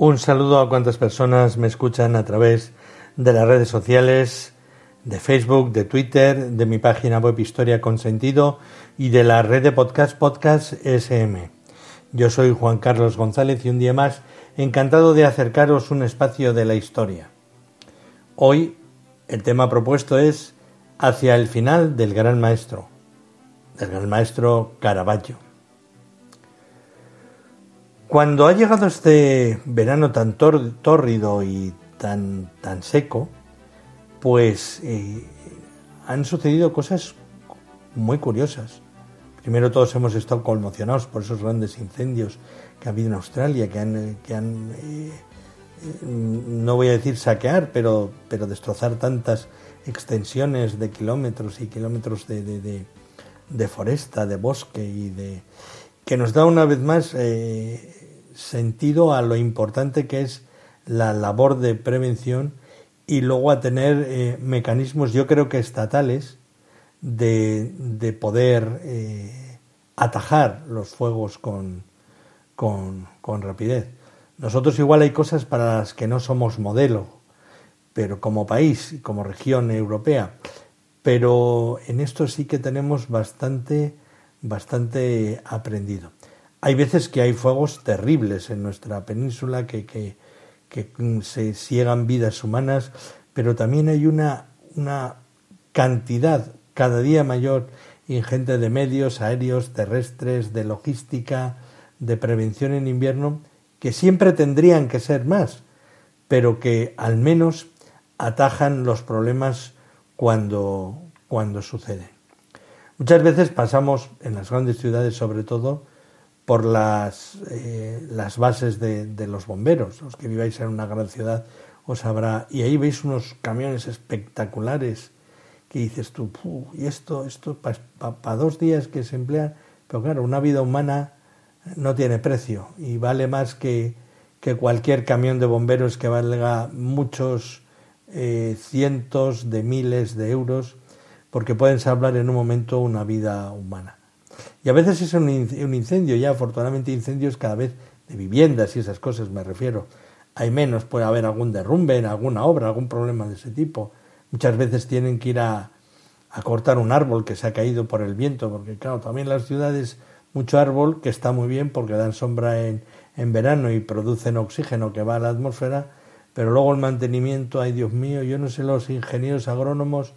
Un saludo a cuantas personas me escuchan a través de las redes sociales, de Facebook, de Twitter, de mi página web Historia con Sentido y de la red de podcast Podcast SM. Yo soy Juan Carlos González y un día más encantado de acercaros un espacio de la historia. Hoy el tema propuesto es hacia el final del gran maestro, del gran maestro Caravaggio. Cuando ha llegado este verano tan tórrido y tan, tan seco, pues eh, han sucedido cosas muy curiosas. Primero todos hemos estado conmocionados por esos grandes incendios que ha habido en Australia, que han, que han eh, eh, no voy a decir saquear, pero, pero destrozar tantas extensiones de kilómetros y kilómetros de, de, de, foresta, de bosque y de que nos da una vez más sentido a lo importante que es la labor de prevención y luego a tener eh, mecanismos, yo creo que estatales, de, de poder eh, atajar los fuegos con, con, con, rapidez. Nosotros igual hay cosas para las que no somos modelo, pero como país como región europea, pero en esto sí que tenemos bastante, bastante aprendido. Hay veces que hay fuegos terribles en nuestra península que, que, se ciegan vidas humanas, pero también hay una, una cantidad cada día mayor ingente de medios aéreos, terrestres, de logística, de prevención en invierno, que siempre tendrían que ser más, pero que al menos atajan los problemas cuando, cuando suceden. Muchas veces pasamos en las grandes ciudades sobre todo por las, eh, las bases de, los bomberos. Los que viváis en una gran ciudad os habrá... Y ahí veis unos camiones espectaculares que dices tú, y esto, esto para dos días que se emplean, pero claro, una vida humana no tiene precio y vale más que, que cualquier camión de bomberos que valga muchos eh, cientos de miles de euros, porque pueden salvar en un momento una vida humana. Y a veces es un incendio, ya afortunadamente incendios cada vez de viviendas y esas cosas me refiero. Hay menos, puede haber algún derrumbe en alguna obra, algún problema de ese tipo. Muchas veces tienen que ir a, a cortar un árbol que se ha caído por el viento, porque claro, también las ciudades mucho árbol que está muy bien porque dan sombra en, en verano y producen oxígeno que va a la atmósfera, pero luego el mantenimiento, ay Dios mío, yo no sé los ingenieros agrónomos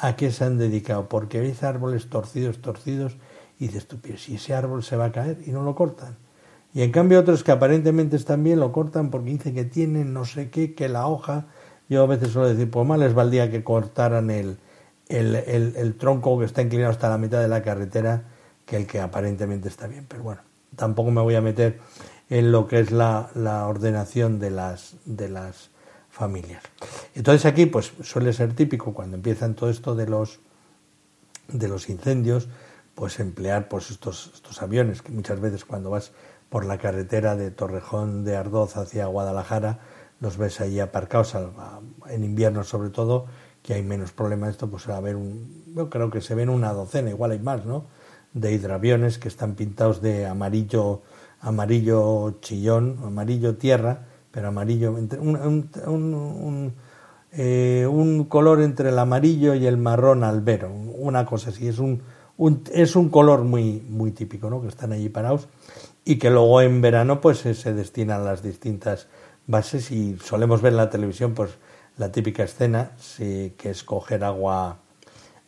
a qué se han dedicado, porque veis árboles torcidos, torcidos, y dices tú, si ese árbol se va a caer y no lo cortan. Y en cambio otros que aparentemente están bien lo cortan porque dicen que tienen no sé qué, que la hoja. Yo a veces suelo decir, pues mal les valdría que cortaran el, el, el, tronco que está inclinado hasta la mitad de la carretera que el que aparentemente está bien. Pero bueno, tampoco me voy a meter en lo que es la, la ordenación de las, de las familias. Entonces aquí pues suele ser típico cuando empiezan todo esto de los, de los incendios, pues emplear pues estos, estos aviones que muchas veces cuando vas por la carretera de Torrejón de Ardoz hacia Guadalajara los ves ahí aparcados en invierno sobre todo que hay menos problemas esto pues a ver un yo creo que se ven una docena igual hay más no de hidroaviones que están pintados de amarillo amarillo chillón amarillo tierra pero amarillo un, un, eh, un color entre el amarillo y el marrón albero una cosa así es un es un color muy, muy típico, ¿no? Que están allí parados y que luego en verano pues se destinan las distintas bases y solemos ver en la televisión pues la típica escena sí, que es coger agua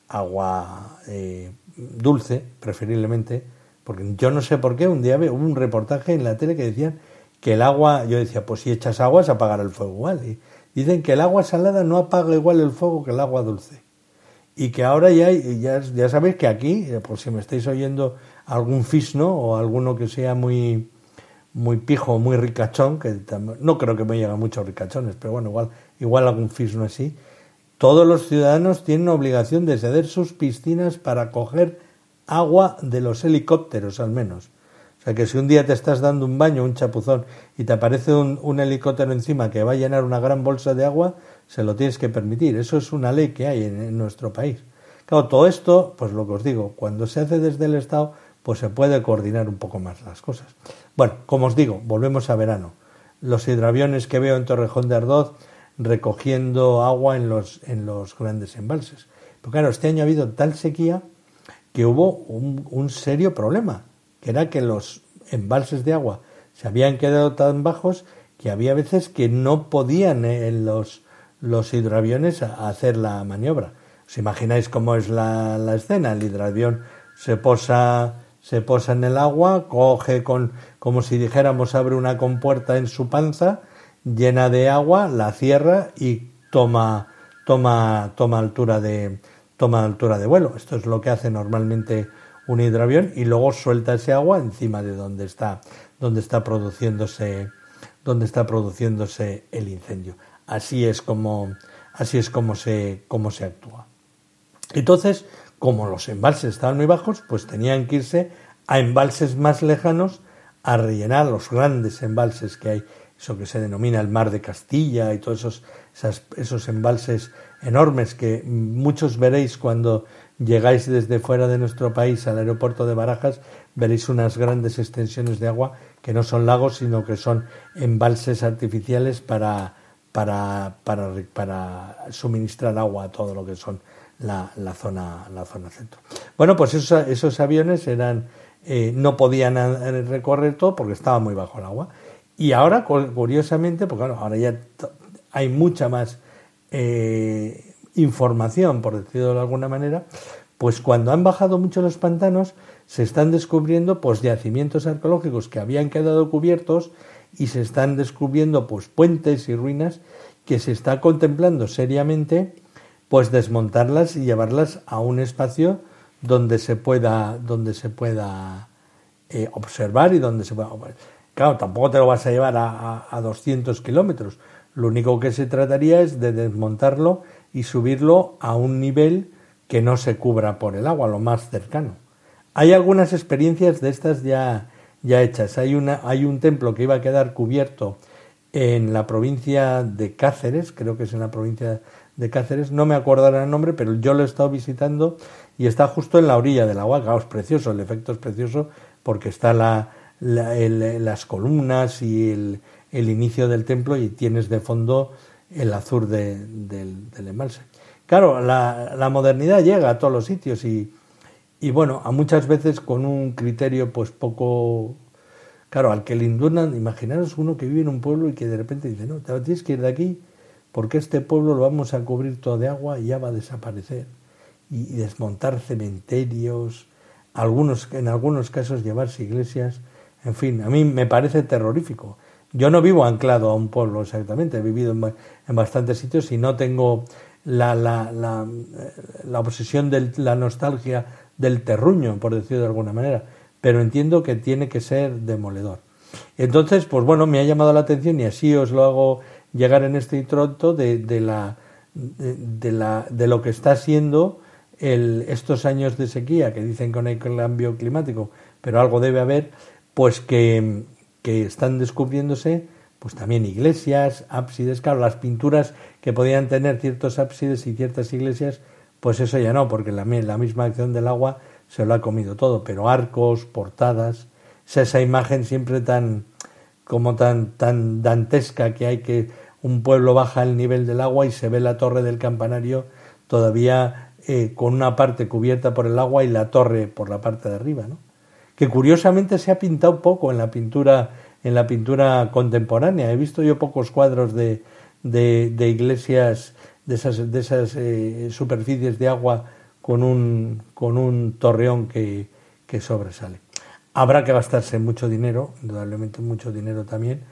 agua eh, dulce preferiblemente porque yo no sé por qué un día veo un reportaje en la tele que decían que el agua yo decía pues si echas agua se apagará el fuego igual dicen que el agua salada no apaga igual el fuego que el agua dulce y que ahora ya, ya, ya sabéis que aquí, eh, por si me estáis oyendo algún fisno o alguno que sea muy, muy pijo, muy ricachón, que no creo que me lleguen muchos ricachones, pero bueno, igual, igual algún fisno así, todos los ciudadanos tienen obligación de ceder sus piscinas para coger agua de los helicópteros al menos. Sea que si un día te estás dando un baño, un chapuzón, y te aparece un, helicóptero encima que va a llenar una gran bolsa de agua, se lo tienes que permitir. Eso es una ley que hay en, nuestro país. Claro, todo esto, pues lo que os digo, cuando se hace desde el Estado, pues se puede coordinar un poco más las cosas. Bueno, como os digo, volvemos a verano. Los hidroaviones que veo en Torrejón de Ardoz recogiendo agua en los, en los grandes embalses. Pero claro, este año ha habido tal sequía que hubo un, serio problema, que era que los embalses de agua se habían quedado tan bajos que había veces que no podían eh, los, los hidroaviones hacer la maniobra. ¿Os imagináis cómo es la, la, escena? El hidroavión se posa, se posa en el agua, coge con, como si dijéramos, abre una compuerta en su panza, llena de agua, la cierra y toma, toma, toma altura de, toma altura de vuelo. Esto es lo que hace normalmente un hidroavión y luego suelta ese agua encima de donde está, donde está produciéndose, donde está produciéndose el incendio. Así es como, así es se, como se actúa. Entonces, como los embalses estaban muy bajos, pues tenían que irse a embalses más lejanos a rellenar los grandes embalses que hay, eso que se denomina el mar de Castilla y todos esos, esos embalses enormes que muchos veréis cuando llegáis desde fuera de nuestro país al aeropuerto de Barajas, veréis unas grandes extensiones de agua que no son lagos, sino que son embalses artificiales para, para, para, para suministrar agua a todo lo que son la, la, zona, la zona centro. Bueno, pues esos, esos aviones eran, eh, no podían recorrer todo porque estaba muy bajo el agua. Y ahora, curiosamente, porque ahora ya hay mucha más eh, información, por decirlo de alguna manera, pues cuando han bajado mucho los pantanos se están descubriendo pues yacimientos arqueológicos que habían quedado cubiertos y se están descubriendo pues puentes y ruinas que se está contemplando seriamente pues desmontarlas y llevarlas a un espacio donde se pueda donde se pueda eh, observar y donde se pueda claro tampoco te lo vas a llevar a, a, a 200 kilómetros. Lo único que se trataría es de desmontarlo y subirlo a un nivel que no se cubra por el agua, lo más cercano. Hay algunas experiencias de estas ya, ya hechas. Hay, una, hay un templo que iba a quedar cubierto en la provincia de Cáceres, creo que es en la provincia de Cáceres, no me acuerdo el nombre, pero yo lo he estado visitando y está justo en la orilla del agua, es precioso, el efecto es precioso porque está la, las columnas y el, el inicio del templo y tienes de fondo el azul del, embalse. Claro, la, modernidad llega a todos los sitios y, y, bueno, a muchas veces con un criterio pues poco... Claro, al que le indurnan, imaginaros uno que vive en un pueblo y que de repente dice, no, te tienes que ir de aquí porque este pueblo lo vamos a cubrir todo de agua y ya va a desaparecer. Y, y desmontar cementerios, algunos, en algunos casos llevarse iglesias, en fin, a mí me parece terrorífico. Yo no vivo anclado a un pueblo exactamente, he vivido en, bastantes sitios y no tengo la, la, la, eh, la obsesión de la nostalgia del terruño, por decirlo de alguna manera, pero entiendo que tiene que ser demoledor. Entonces, pues bueno, me ha llamado la atención y así os lo hago llegar en este introducto de, de la, de, la, de lo que está siendo el, estos años de sequía, que dicen no hay cambio climático, pero algo debe haber, pues que, que están descubriéndose pues también iglesias, ábsides, claro, las pinturas que podían tener ciertos ábsides y ciertas iglesias, pues eso ya no, porque la, misma acción del agua se lo ha comido todo, pero arcos, portadas, esa imagen siempre tan como tan tan dantesca que hay que un pueblo baja el nivel del agua y se ve la torre del campanario todavía eh, con una parte cubierta por el agua y la torre por la parte de arriba, ¿no? Que curiosamente se ha pintado poco en la pintura en la pintura contemporánea. He visto yo pocos cuadros de, de, iglesias de esas, de esas eh, superficies de agua con un, con un torreón que, que sobresale. Habrá que gastarse mucho dinero, indudablemente mucho dinero también.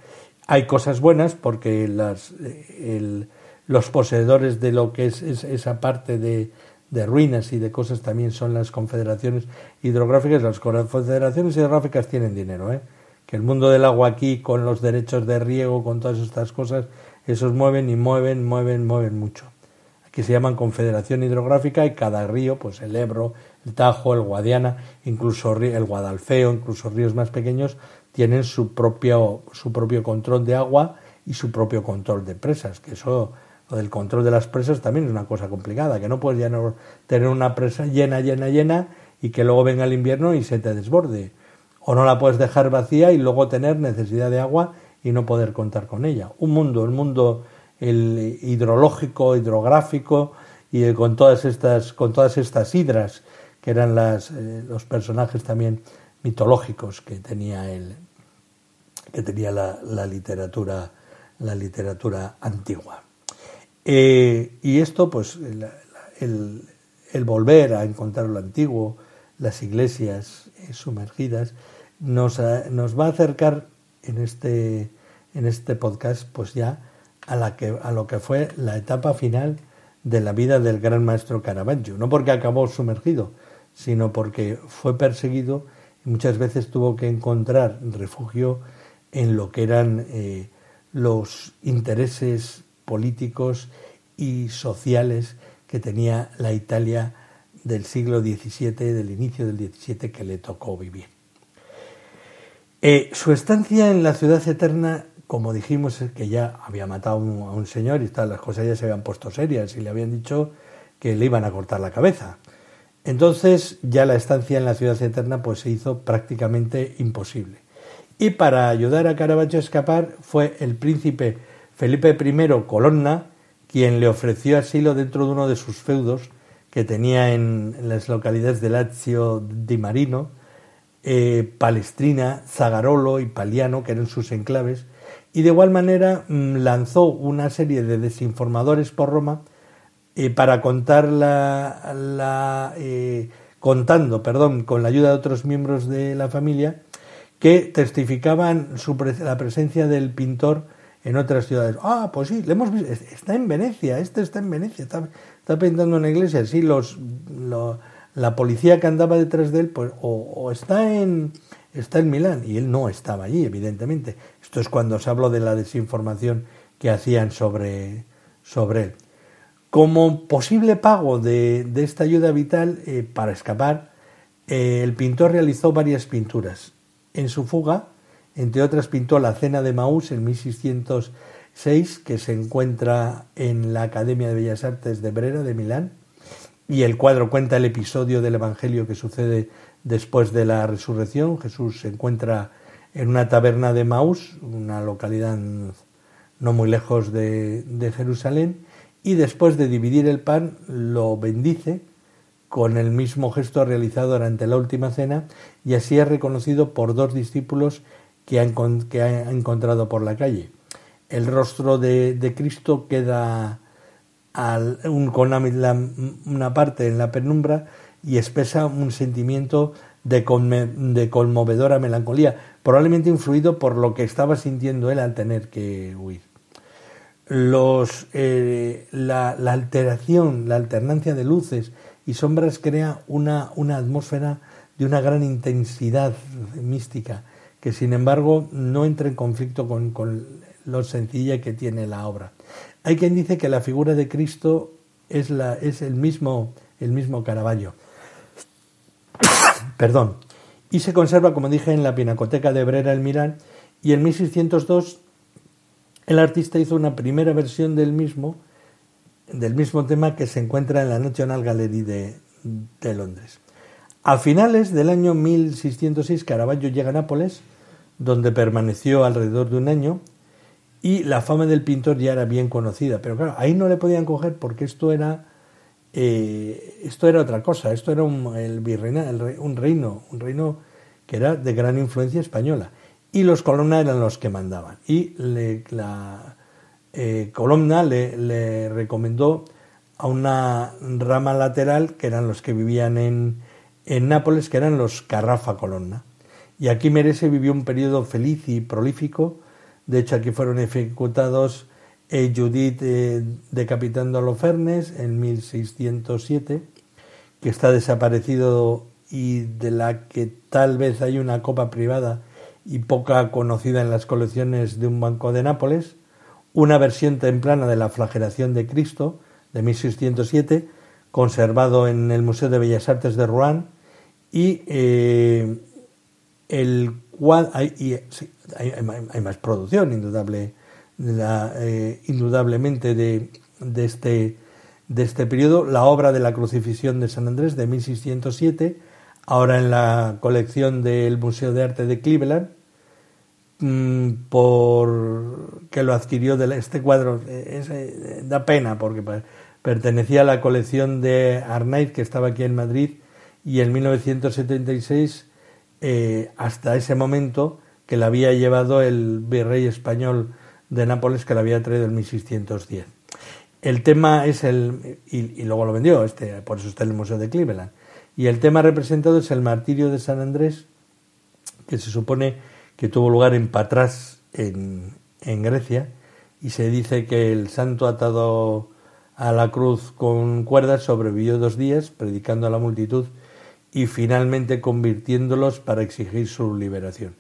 Hay cosas buenas porque las, eh, los poseedores de lo que es, esa parte de, de ruinas y de cosas también son las confederaciones hidrográficas. Las confederaciones hidrográficas tienen dinero, ¿eh? que el mundo del agua aquí, con los derechos de riego, con todas estas cosas, esos mueven y mueven, mueven, mueven mucho. Aquí se llaman confederación hidrográfica y cada río, pues el Ebro, el Tajo, el Guadiana, incluso el Guadalfeo, incluso ríos más pequeños, tienen su propio, su propio control de agua y su propio control de presas, que eso lo del control de las presas también es una cosa complicada, que no puedes tener una presa llena, llena, llena y que luego venga el invierno y se te desborde. O no la puedes dejar vacía y luego tener necesidad de agua y no poder contar con ella. Un mundo, el mundo hidrológico, hidrográfico y con todas estas, con todas estas hidras que eran las, eh, los personajes también mitológicos que tenía el, que tenía la, la literatura la literatura antigua. Eh, y esto, pues, el, volver a encontrar lo antiguo, las iglesias eh, sumergidas, nos, nos, va a acercar en este, en este podcast, pues ya a, la que, a lo que fue la etapa final de la vida del gran maestro Caravaggio. No porque acabó sumergido, sino porque fue perseguido y muchas veces tuvo que encontrar refugio en lo que eran eh, los intereses políticos y sociales que tenía la Italia del siglo XVII, del inicio del XVII que le tocó vivir. Eh, su estancia en la ciudad eterna, como dijimos, es que ya había matado a un, señor y tal, las cosas ya se habían puesto serias y le habían dicho que le iban a cortar la cabeza. Entonces ya la estancia en la ciudad eterna pues se hizo prácticamente imposible. Y para ayudar a Caravaggio a escapar fue el príncipe Felipe I Colonna quien le ofreció asilo dentro de uno de sus feudos que tenía en, las localidades de Lazio di Marino, eh, Palestrina, Zagarolo y Paliano, que eran sus enclaves, y de igual manera mm, lanzó una serie de desinformadores por Roma eh, para contar la, eh, contando, perdón, con la ayuda de otros miembros de la familia, que testificaban la presencia del pintor en otras ciudades. Ah, pues sí, le hemos visto, está en Venecia, este está en Venecia, está, pintando una iglesia. Sí, los, la policía que andaba detrás de él, pues, o, está en está en Milán y él no estaba allí, evidentemente. Esto es cuando se habló de la desinformación que hacían sobre, sobre él. Como posible pago de, de esta ayuda vital eh, para escapar, eh, el pintor realizó varias pinturas en su fuga, entre otras pintó la Cena de Maús en 1606, que se encuentra en la Academia de Bellas Artes de Brera de Milán, y el cuadro cuenta el episodio del Evangelio que sucede después de la resurrección. Jesús se encuentra en una taberna de Maús, una localidad no muy lejos de, de Jerusalén, y después de dividir el pan lo bendice con el mismo gesto realizado durante la última cena y así es reconocido por dos discípulos que ha, encontrado por la calle. El rostro de, Cristo queda con una, parte en la penumbra y expresa un sentimiento de, conmovedora melancolía, probablemente influido por lo que estaba sintiendo él al tener que huir. Eh, la, alteración, la alternancia de luces y sombras crea una, una atmósfera de una gran intensidad mística que sin embargo no entra en conflicto con, lo sencilla que tiene la obra. Hay quien dice que la figura de Cristo es, el, mismo, el Caravaggio. Perdón. Y se conserva, como dije, en la Pinacoteca de Brera el Miral. Y en 1602 el artista hizo una primera versión del mismo del mismo tema que se encuentra en la National Gallery de, de Londres. A finales del año 1606 Caravaggio llega a Nápoles, donde permaneció alrededor de un año, y la fama del pintor ya era bien conocida. Pero claro, ahí no le podían coger porque esto era, eh, esto era otra cosa, esto era un, el virreina, un reino, un reino que era de gran influencia española. Y los Colonna eran los que mandaban. Y la, eh, Colonna le, recomendó a una rama lateral, que eran los que vivían en, en Nápoles, que eran los Carrafa Colonna. Y aquí Merece vivió un periodo feliz y prolífico. De hecho, aquí fueron ejecutados eh, Judith eh, decapitando a Lofernes en 1607 que está desaparecido y de la que tal vez hay una copa privada y poca conocida en las colecciones de un banco de Nápoles, una versión temprana de la flagelación de Cristo de 1607, conservado en el Museo de Bellas Artes de Rouen, y eh, el cual hay, hay, más producción, indudable, eh, indudablemente, de, de, este, de este periodo. La obra de la crucifixión de San Andrés de 1607, ahora en la colección del Museo de Arte de Cleveland, mm, por que lo adquirió de este cuadro eh, eh, da pena porque pertenecía a la colección de Arnaiz que estaba aquí en Madrid y en 1976 eh, hasta ese momento que la había llevado el virrey español de Nápoles que la había traído en 1610. El tema es el y, luego lo vendió este por eso está en el Museo de Cleveland y el tema representado es el martirio de San Andrés, que se supone que tuvo lugar en Patras, en Grecia, y se dice que el santo atado a la cruz con cuerdas sobrevivió dos días, predicando a la multitud y finalmente convirtiéndolos para exigir su liberación.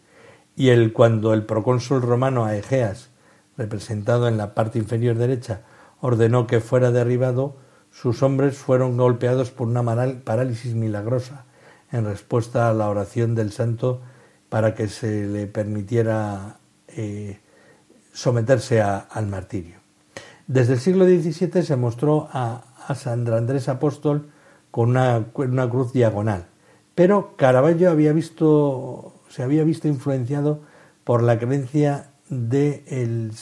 Y el, cuando el procónsul romano Aegeas, representado en la parte inferior derecha, ordenó que fuera derribado, sus hombres fueron golpeados por una parálisis milagrosa en respuesta a la oración del santo para que se le permitiera eh, someterse al martirio. Desde el siglo XVII se mostró a, San Andrés Apóstol con una, cruz diagonal, pero Caravaggio había visto, se había visto influenciado por la creencia de el,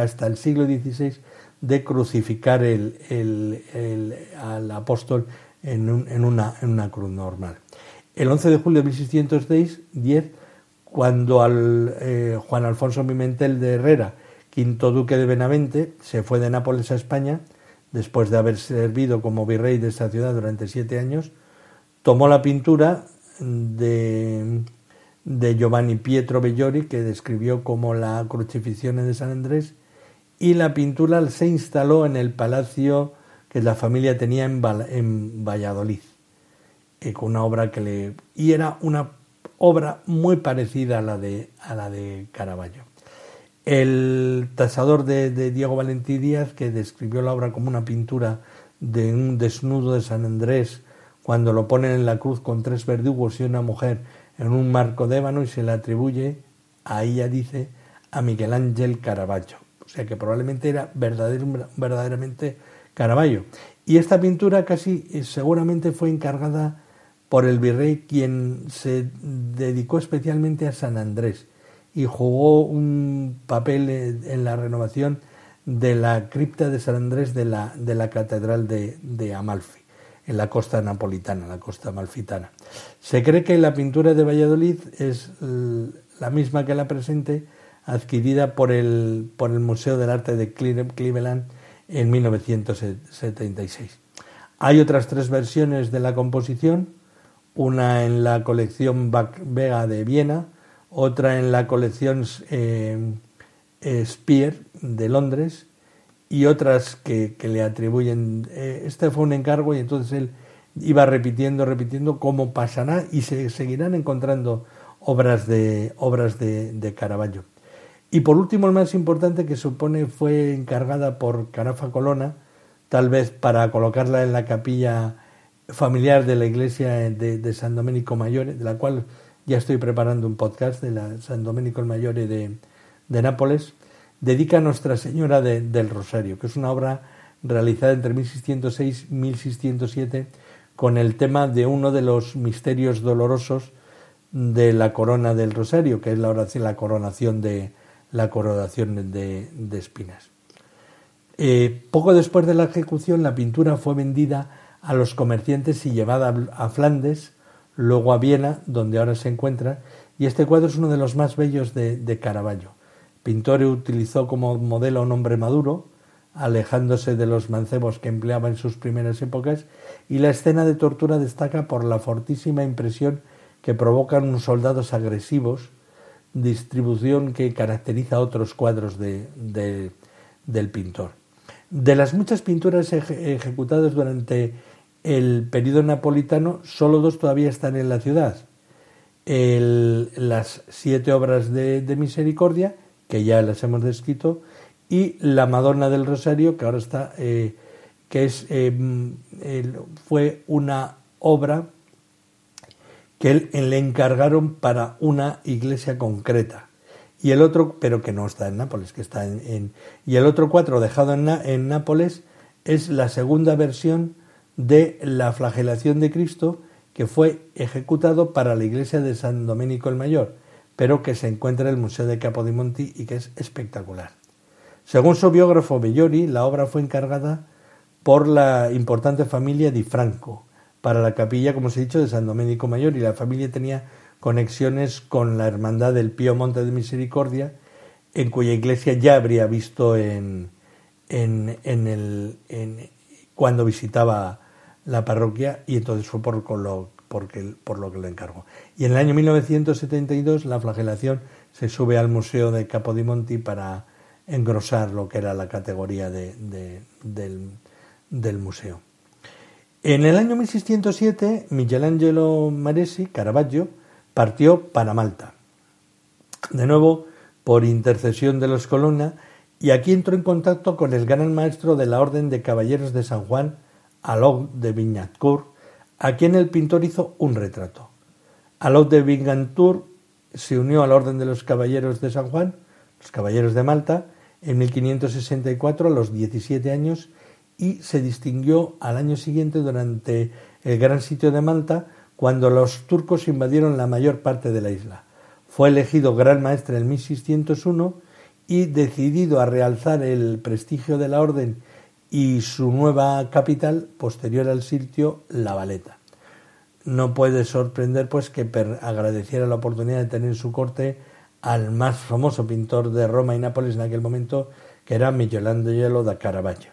hasta el siglo XVI de crucificar el, el, al apóstol en, en, una, en, una, cruz normal. El 11 de julio de 1610, cuando al, eh, Juan Alfonso Pimentel de Herrera, quinto duque de Benavente, se fue de Nápoles a España, después de haber servido como virrey de esa ciudad durante siete años, tomó la pintura de, de Giovanni Pietro Bellori, que describió como la crucifixión de San Andrés, y la pintura se instaló en el palacio que la familia tenía en, Valladolid, eh, que y era una obra muy parecida a la de, a la de Caravaggio. El tasador de, Diego Valentí Díaz, que describió la obra como una pintura de un desnudo de San Andrés, cuando lo ponen en la cruz con tres verdugos y una mujer en un marco de ébano y se le atribuye, a ella dice, a Miguel Ángel Caravaggio o sea que probablemente era verdaderamente Caravaggio. Y esta pintura casi eh, seguramente fue encargada por el virrey quien se dedicó especialmente a San Andrés y jugó un papel en la renovación de la cripta de San Andrés de la, de la Catedral de, de Amalfi, en la costa napolitana, la costa amalfitana. Se cree que la pintura de Valladolid es la misma que la presente, adquirida por el, por el Museo del Arte de Cleveland en 1976. Hay otras tres versiones de la composición, una en la colección Vega de Viena, otra en la colección eh, eh, Spear de Londres y otras que, le atribuyen. Eh, este fue un encargo y entonces él iba repitiendo, repitiendo cómo pasará y se seguirán encontrando obras de, obras de, de Caravaggio. Y por último, el más importante que supone fue encargada por Carafa Colonna, tal vez para colocarla en la capilla familiar de la iglesia de, San Domenico Maggiore, de la cual ya estoy preparando un podcast de la San Domenico Maggiore de, de Nápoles, dedica a Nuestra Señora del Rosario, que es una obra realizada entre 1606 y 1607 con el tema de uno de los misterios dolorosos de la corona del Rosario, que es la oración, la coronación de, la coronación de, espinas. Eh, poco después de la ejecución, la pintura fue vendida a los comerciantes y llevada a Flandes, luego a Viena, donde ahora se encuentra, y este cuadro es uno de los más bellos de, de Caravaggio. Pintor utilizó como modelo a un hombre maduro, alejándose de los mancebos que empleaba en sus primeras épocas, y la escena de tortura destaca por la fortísima impresión que provocan unos soldados agresivos distribución que caracteriza otros cuadros de, del pintor. De las muchas pinturas ejecutadas durante el periodo napolitano, solo dos todavía están en la ciudad. las siete obras de, misericordia, que ya las hemos descrito, y la Madonna del Rosario, que ahora está, eh, que es, eh, fue una obra que él, le encargaron para una iglesia concreta. Y el otro, pero que no está en Nápoles, que está en. y el otro cuatro dejado en, en Nápoles es la segunda versión de la flagelación de Cristo que fue ejecutado para la iglesia de San Domenico el Mayor, pero que se encuentra en el Museo de Capodimonti y que es espectacular. Según su biógrafo Bellori, la obra fue encargada por la importante familia Di Franco, para la capilla, como os he dicho, de San Domenico Mayor y la familia tenía conexiones con la Hermandad del Pío Monte de Misericordia, en cuya iglesia ya habría visto en, en, en el, en, cuando visitaba la parroquia y entonces fue por, lo, porque, por lo que le encargó. Y en el año 1972 la flagelación se sube al Museo de Capodimonti para engrosar lo que era la categoría de, del, del museo. En el año 1607, Michelangelo Maresi, Caravaggio, partió para Malta. De nuevo, por intercesión de los Colonna, y aquí entró en contacto con el gran maestro de la Orden de Caballeros de San Juan, Alok de Vignancourt, a quien el pintor hizo un retrato. Alok de Vignancourt se unió a la Orden de los Caballeros de San Juan, los Caballeros de Malta, en 1564 a los 17 años y se distinguió al año siguiente durante el gran sitio de Malta cuando los turcos invadieron la mayor parte de la isla. Fue elegido gran maestre en 1601 y decidido a realzar el prestigio de la orden y su nueva capital posterior al sitio, La Valeta. No puede sorprender pues que agradeciera la oportunidad de tener en su corte al más famoso pintor de Roma y Nápoles en aquel momento, que era Michelangelo da Caravaggio.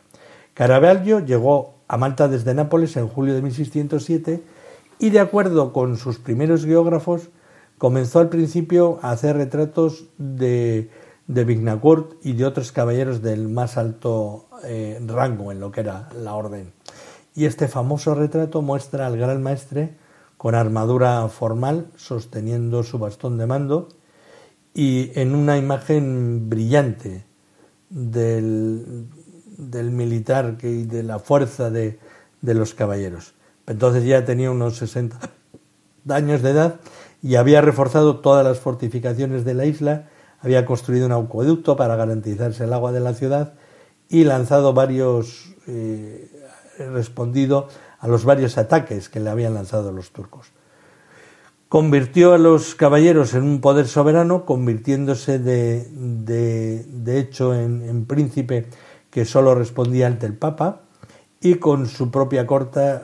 Caravaggio llegó a Malta desde Nápoles en julio de 1607 y, de acuerdo con sus primeros geógrafos, comenzó al principio a hacer retratos de, de Vignacourt y de otros caballeros del más alto eh, rango en lo que era la orden. Y este famoso retrato muestra al gran maestre con armadura formal, sosteniendo su bastón de mando, y en una imagen brillante del, del militar y de la fuerza de, de los caballeros. Entonces ya tenía unos 60 años de edad y había reforzado todas las fortificaciones de la isla, había construido un acueducto para garantizarse el agua de la ciudad y lanzado varios, eh, respondido a los varios ataques que le habían lanzado los turcos. Convirtió a los caballeros en un poder soberano, convirtiéndose de, de, hecho en, príncipe que solo respondía ante el Papa y con su propia corte,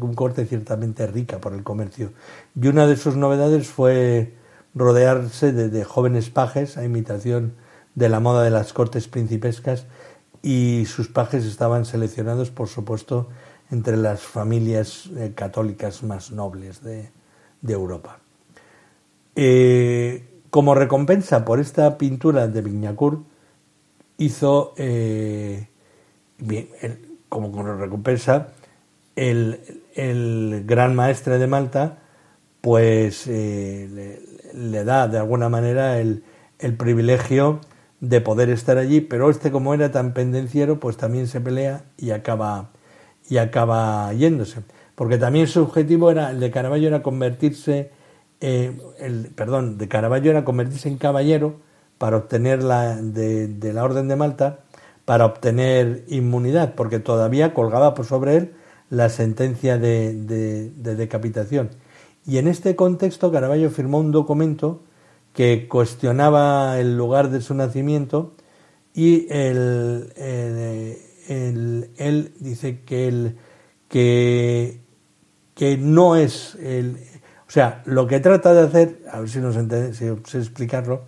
un corte ciertamente rica por el comercio. Y una de sus novedades fue rodearse de, jóvenes pajes a imitación de la moda de las cortes principescas y sus pajes estaban seleccionados, por supuesto, entre las familias eh, católicas más nobles de, Europa. Eh, como recompensa por esta pintura de Vignacourt, hizo, eh, bien, como recompensa, el, gran maestre de Malta, pues le, da de alguna manera el, el, privilegio de poder estar allí, pero este como era tan pendenciero, pues también se pelea y acaba, y acaba yéndose. Porque también su objetivo era, el de Caravaggio era convertirse, eh, el, perdón, de Caravaggio era convertirse en caballero, para obtener la de, la Orden de Malta para obtener inmunidad, porque todavía colgaba por sobre él la sentencia de, de, decapitación. Y en este contexto Caravaggio firmó un documento que cuestionaba el lugar de su nacimiento y él, él dice que, que, que no es el... O sea, lo que trata de hacer, a ver si nos entiende, si explicarlo,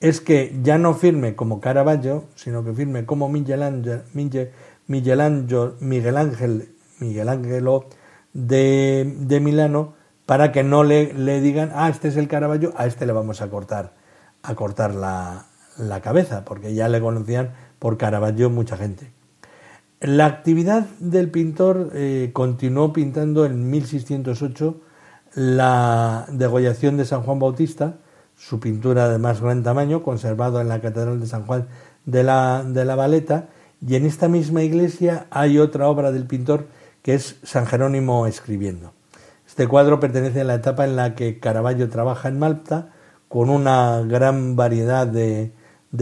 es que ya no firme como Caravaggio, sino que firme como Miguel Ángel, Miguel Miguel Ángel, Miguel Ángelo de, de, Milano, para que no le, le, digan, ah, este es el Caravaggio, a este le vamos a cortar, a cortar la, la cabeza, porque ya le conocían por Caravaggio mucha gente. La actividad del pintor eh, continuó pintando en 1608 la degollación de San Juan Bautista, su pintura de más gran tamaño, conservado en la Catedral de San Juan de la, de la Valeta, y en esta misma iglesia hay otra obra del pintor que es San Jerónimo escribiendo. Este cuadro pertenece a la etapa en la que Caravaggio trabaja en Malta, con una gran variedad de,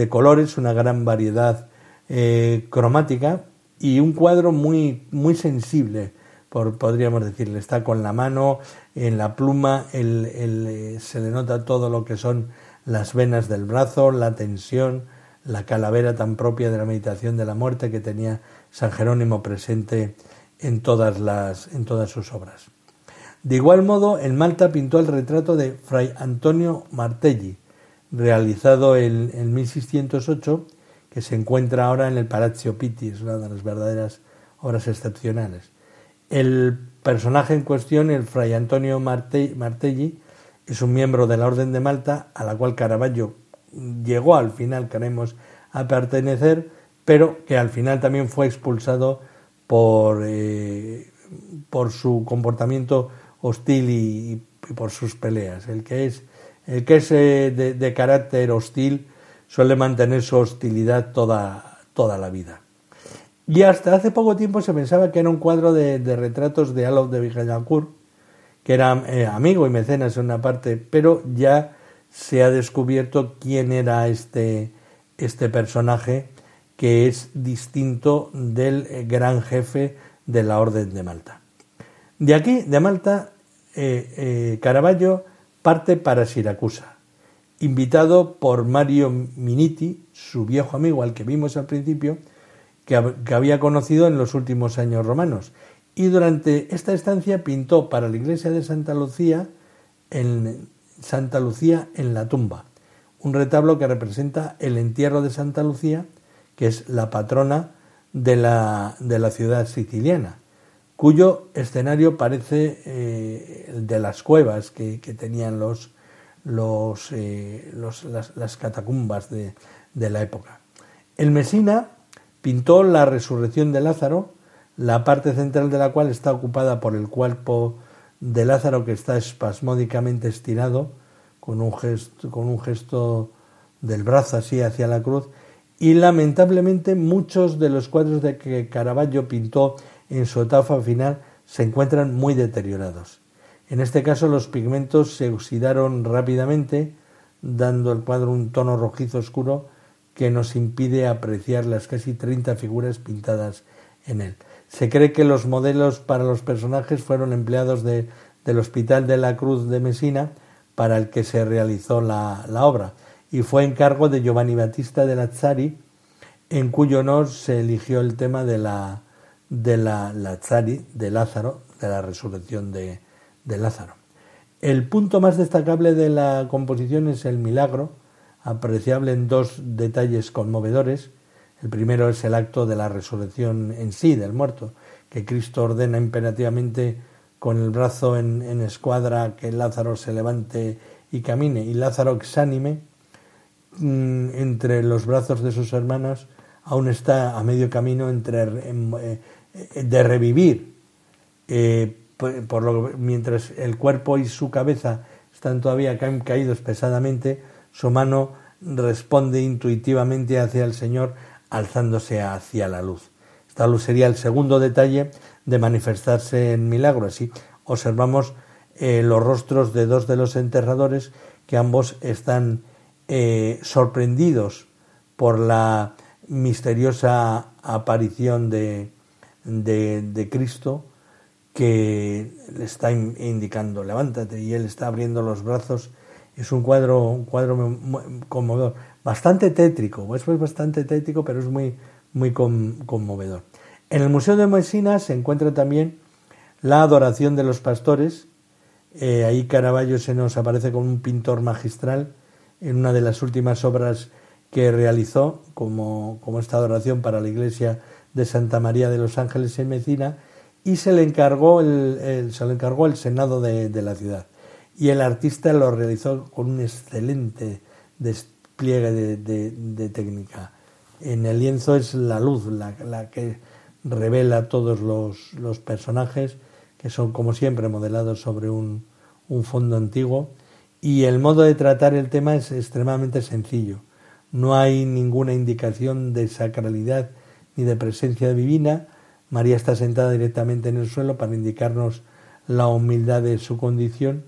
colores, una gran variedad eh, cromática y un cuadro muy, muy sensible, por, podríamos decirle. Está con la mano en la pluma, eh, se le nota todo lo que son las venas del brazo, la tensión, la calavera tan propia de la meditación de la muerte que tenía San Jerónimo presente en todas, las, en todas sus obras. De igual modo, en Malta pintó el retrato de Fray Antonio Martelli, realizado en, en 1608, que se encuentra ahora en el Palazzo Pitti, es una de las verdaderas obras excepcionales. El personaje en cuestión, el Fray Antonio Martelli, es un miembro de la Orden de Malta, a la cual Caravaggio llegó al final, queremos, a pertenecer, pero que al final también fue expulsado por, eh, por su comportamiento hostil y, por sus peleas. El que es, el que es eh, de, carácter hostil suele mantener su hostilidad toda, toda la vida. Y hasta hace poco tiempo se pensaba que era un cuadro de, retratos de Alof de Vijallancourt, que era eh, amigo y mecenas en una parte, pero ya se ha descubierto quién era este, este personaje que es distinto del eh, gran jefe de la Orden de Malta. De aquí, de Malta, eh, eh, Caravaggio parte para Siracusa, invitado por Mario Miniti, su viejo amigo al que vimos al principio, que, había conocido en los últimos años romanos. Y durante esta estancia pintó para la iglesia de Santa Lucía, en Santa Lucía en la tumba, un retablo que representa el entierro de Santa Lucía, que es la patrona de la, de la ciudad siciliana cuyo escenario parece eh, el de las cuevas que, tenían los, los, eh, las, catacumbas de, de, la época. El Mesina pintó la resurrección de Lázaro, la parte central de la cual está ocupada por el cuerpo de Lázaro que está espasmódicamente estirado, con un gesto, con un gesto del brazo así hacia la cruz, y lamentablemente muchos de los cuadros de que Caravaggio pintó en su etapa final se encuentran muy deteriorados. En este caso los pigmentos se oxidaron rápidamente, dando al cuadro un tono rojizo oscuro que nos impide apreciar las casi 30 figuras pintadas en él. Se cree que los modelos para los personajes fueron empleados del Hospital de la Cruz de Mesina para el que se realizó la, la obra y fue encargo de Giovanni Battista de Lazzari, en cuyo honor se eligió el tema de la, de la Lazari, de Lázaro, de la resurrección de, Lázaro. El punto más destacable de la composición es el milagro, apreciable en dos detalles conmovedores. El primero es el acto de la resurrección en sí del muerto, que Cristo ordena imperativamente con el brazo en, escuadra que Lázaro se levante y camine, y Lázaro exánime mm, entre los brazos de sus hermanos aún está a medio camino entre eh, de revivir, eh, por, lo, mientras el cuerpo y su cabeza están todavía caídos pesadamente, su mano responde intuitivamente hacia el Señor, alzándose hacia la luz. Esta luz sería el segundo detalle de manifestarse en milagro. Así observamos eh, los rostros de dos de los enterradores que ambos están sorprendidos por la misteriosa aparición de, de, Cristo que le está indicando levántate y él está abriendo los brazos. Es un cuadro un cuadro conmovedor. Bastante tétrico es bastante tétrico pero es muy muy conmovedor. En el museo de Messina se encuentra también la adoración de los pastores. Eh, ahí Caravaggio se nos aparece como un pintor magistral en una de las últimas obras que realizó como, como esta adoración para la iglesia de Santa María de los Ángeles en Mecina y se le encargó el, se le encargó el Senado de, la ciudad. Y el artista lo realizó con un excelente despliegue de, técnica. En el lienzo es la luz la, que revela todos los, los personajes, que son como siempre modelados sobre un, un fondo antiguo, y el modo de tratar el tema es extremadamente sencillo. No hay ninguna indicación de sacralidad ni de presencia divina. María está sentada directamente en el suelo para indicarnos la humildad de su condición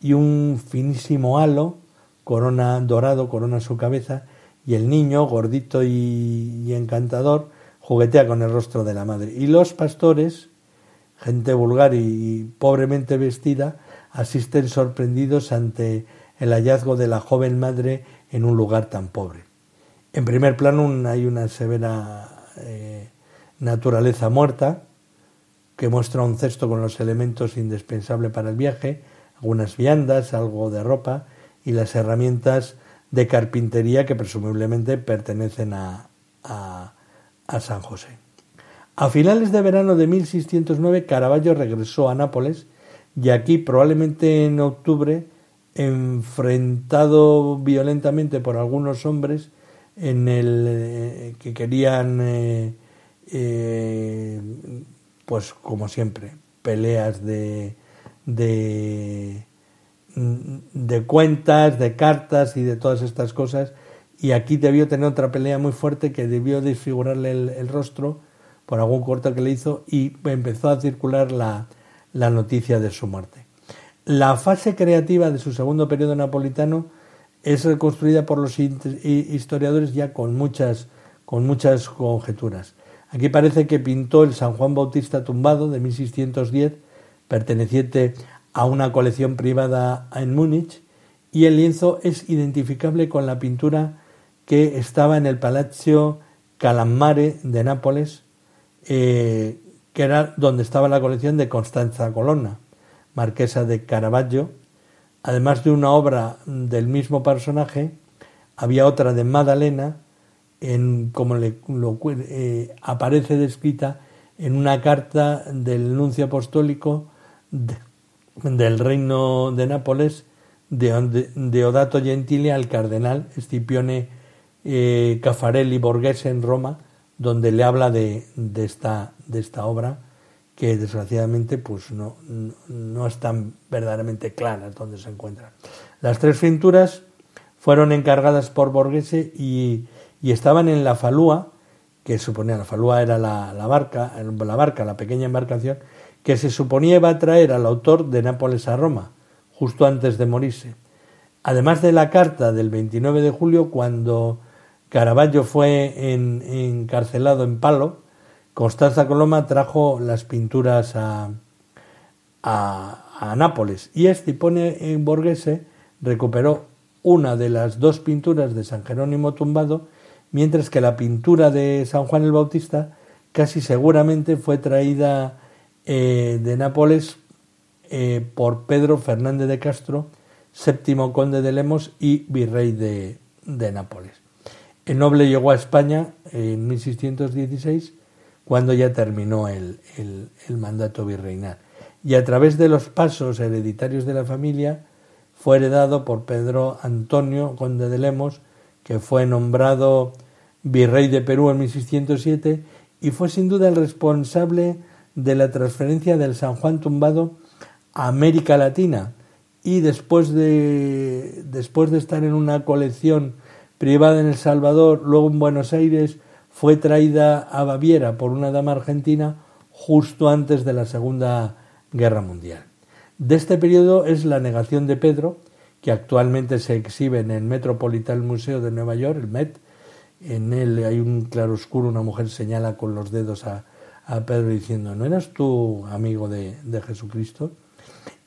y un finísimo halo, corona dorado, corona su cabeza y el niño, gordito y, encantador, juguetea con el rostro de la madre. Y los pastores, gente vulgar y pobremente vestida, asisten sorprendidos ante el hallazgo de la joven madre en un lugar tan pobre. En primer plano hay una severa eh, naturaleza muerta que muestra un cesto con los elementos indispensables para el viaje, algunas viandas, algo de ropa y las herramientas de carpintería que presumiblemente pertenecen a, a, San José. A finales de verano de 1609 Caravaggio regresó a Nápoles y aquí probablemente en octubre, enfrentado violentamente por algunos hombres en el eh, que querían eh, eh, pues como siempre peleas de, de cuentas, de cartas y de todas estas cosas. Y aquí debió tener otra pelea muy fuerte que debió desfigurarle el, rostro por algún corte que le hizo y empezó a circular la, la noticia de su muerte. La fase creativa de su segundo periodo napolitano es reconstruida por los historiadores ya con muchas, con muchas conjeturas. Aquí parece que pintó el San Juan Bautista tumbado de 1610, perteneciente a una colección privada en Múnich y el lienzo es identificable con la pintura que estaba en el Palacio Calammare de Nápoles, eh, que era donde estaba la colección de Constanza Colonna, marquesa de Caravaggio. Además de una obra del mismo personaje, había otra de Madalena, en, como le, eh, aparece descrita en una carta del nuncio apostólico del reino de Nápoles de, Deodato Gentile al cardenal Scipione eh, Caffarelli Borghese en Roma, donde le habla de, de, esta, de esta obra que desgraciadamente pues no, no, están verdaderamente claras donde se encuentran. Las tres pinturas fueron encargadas por Borghese y, y estaban en la falúa, que suponía la falúa era la, la, barca, la barca, la pequeña embarcación, que se suponía iba a traer al autor de Nápoles a Roma, justo antes de morirse. Además de la carta del 29 de julio, cuando Caravaggio fue encarcelado en Palo, Constanza Coloma trajo las pinturas a, Nápoles y pone en Borghese recuperó una de las dos pinturas de San Jerónimo tumbado, mientras que la pintura de San Juan el Bautista casi seguramente fue traída eh, de Nápoles eh, por Pedro Fernández de Castro, séptimo conde de Lemos y virrey de, Nápoles. El noble llegó a España en 1616, cuando ya terminó el, mandato virreinal. Y a través de los pasos hereditarios de la familia fue heredado por Pedro Antonio, conde de Lemos, que fue nombrado virrey de Perú en 1607 y fue sin duda el responsable de la transferencia del San Juan tumbado a América Latina y después de, después de estar en una colección privada en El Salvador, luego en Buenos Aires, fue traída a Baviera por una dama argentina justo antes de la Segunda Guerra Mundial. De este periodo es la negación de Pedro, que actualmente se exhibe en el Metropolitan Museo de Nueva York, el Met. En él hay un claroscuro, una mujer señala con los dedos a, Pedro diciendo, ¿no eras tú amigo de, Jesucristo?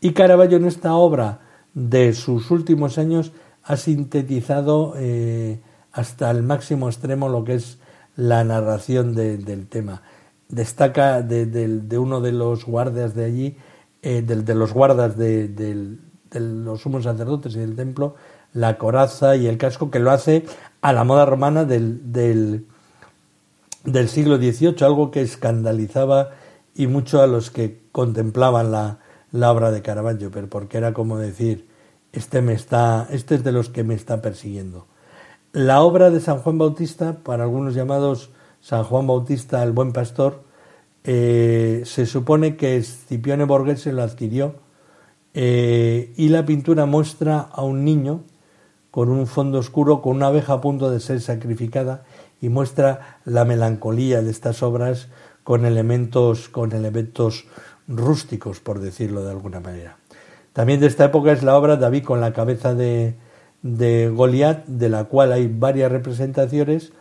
Y Caravaggio en esta obra de sus últimos años ha sintetizado eh, hasta el máximo extremo lo que es la narración del tema. Destaca de, uno de los guardias de allí, eh, de, los guardas de, los sumos sacerdotes y del templo, la coraza y el casco, que lo hace a la moda romana del, del siglo XVIII, algo que escandalizaba y mucho a los que contemplaban la, obra de Caravaggio, pero porque era como decir, este me está, este es de los que me está persiguiendo. La obra de San Juan Bautista, para algunos llamados San Juan Bautista el Buen Pastor, eh, se supone que Scipione Borghese lo adquirió eh, y la pintura muestra a un niño con un fondo oscuro, con una abeja a punto de ser sacrificada y muestra la melancolía de estas obras con elementos, con elementos rústicos, por decirlo de alguna manera. También de esta época es la obra David con la cabeza de, de Goliat, de la cual hay varias representaciones,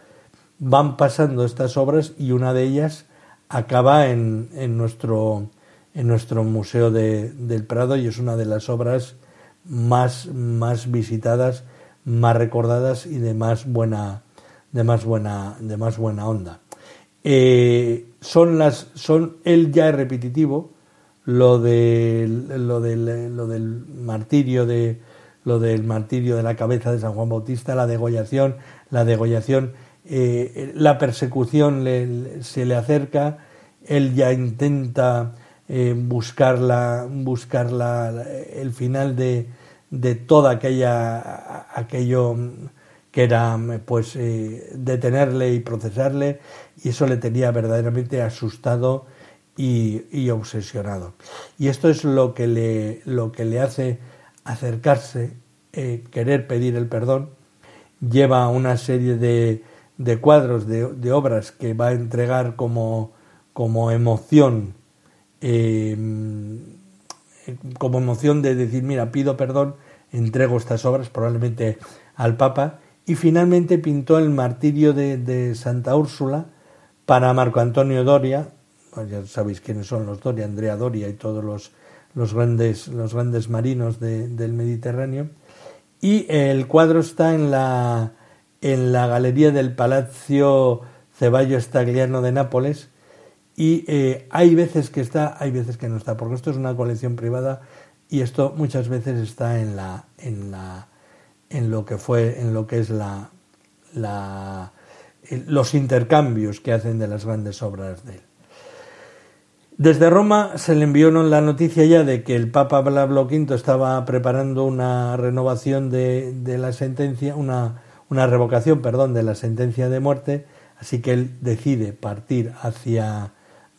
van pasando estas obras y una de ellas acaba en, en nuestro, en nuestro Museo de, del Prado y es una de las obras más, más visitadas, más recordadas y de más buena, de más buena, de más buena onda. Eh, son las, son, él ya es repetitivo, lo, de, lo, del, lo del martirio de lo del martirio de la cabeza de San Juan Bautista, la degollación, la degollación, eh, la persecución se le acerca, él ya intenta eh, buscar, la, el final de, de toda aquella aquello que era pues eh, detenerle y procesarle y eso le tenía verdaderamente asustado y, obsesionado. Y esto es lo que le, lo que le hace acercarse, eh, querer pedir el perdón. Lleva una serie de, de cuadros, de, obras que va a entregar como, como emoción, em, como emoción de decir, mira, pido perdón, entrego estas obras probablemente al Papa. Y finalmente pintó el martirio de, de Santa Úrsula para Marco Antonio Doria, ya sabéis quiénes son los Doria, Andrea Doria y todos los, los, grandes, los grandes marinos del Mediterráneo. Y el cuadro está en la, en la galería del Palacio Ceballo Stagliano de Nápoles. Y eh, hay veces que está, hay veces que no está, porque esto es una colección privada y esto muchas veces está en la, en la, en lo que fue, en lo que es la, la, los intercambios que hacen de las grandes obras de él. Desde Roma se le envió la noticia ya de que el Papa Pablo V estaba preparando una renovación de, la sentencia, una, una, revocación, perdón, de la sentencia de muerte, así que él decide partir hacia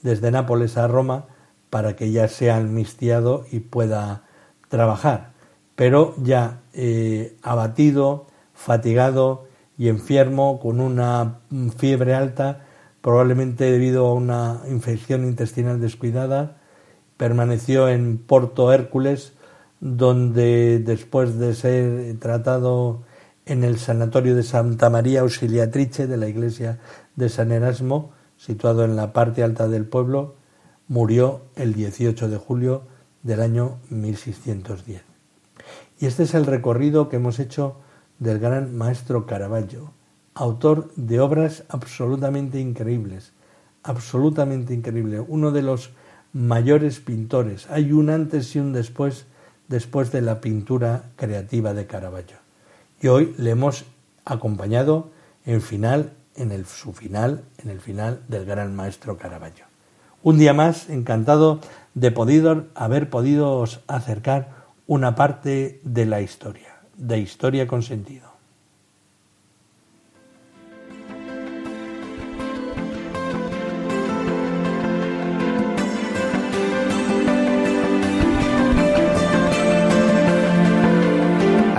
desde Nápoles a Roma para que ya sea amnistiado y pueda trabajar, pero ya eh, abatido, fatigado y enfermo, con una fiebre alta, probablemente debido a una infección intestinal descuidada, permaneció en Porto Hércules, donde después de ser tratado en el sanatorio de Santa María Auxiliatrice de la iglesia de San Erasmo, situado en la parte alta del pueblo, murió el 18 de julio del año 1610. Y este es el recorrido que hemos hecho del gran maestro Caravaggio, autor de obras absolutamente increíbles, absolutamente increíble, uno de los mayores pintores. Hay un antes y un después después de la pintura creativa de Caravaggio. Y hoy le hemos acompañado en final, en el, su final, en el final del gran maestro Caravaggio. Un día más, encantado de podido, haber podido acercar una parte de la historia, de historia con sentido.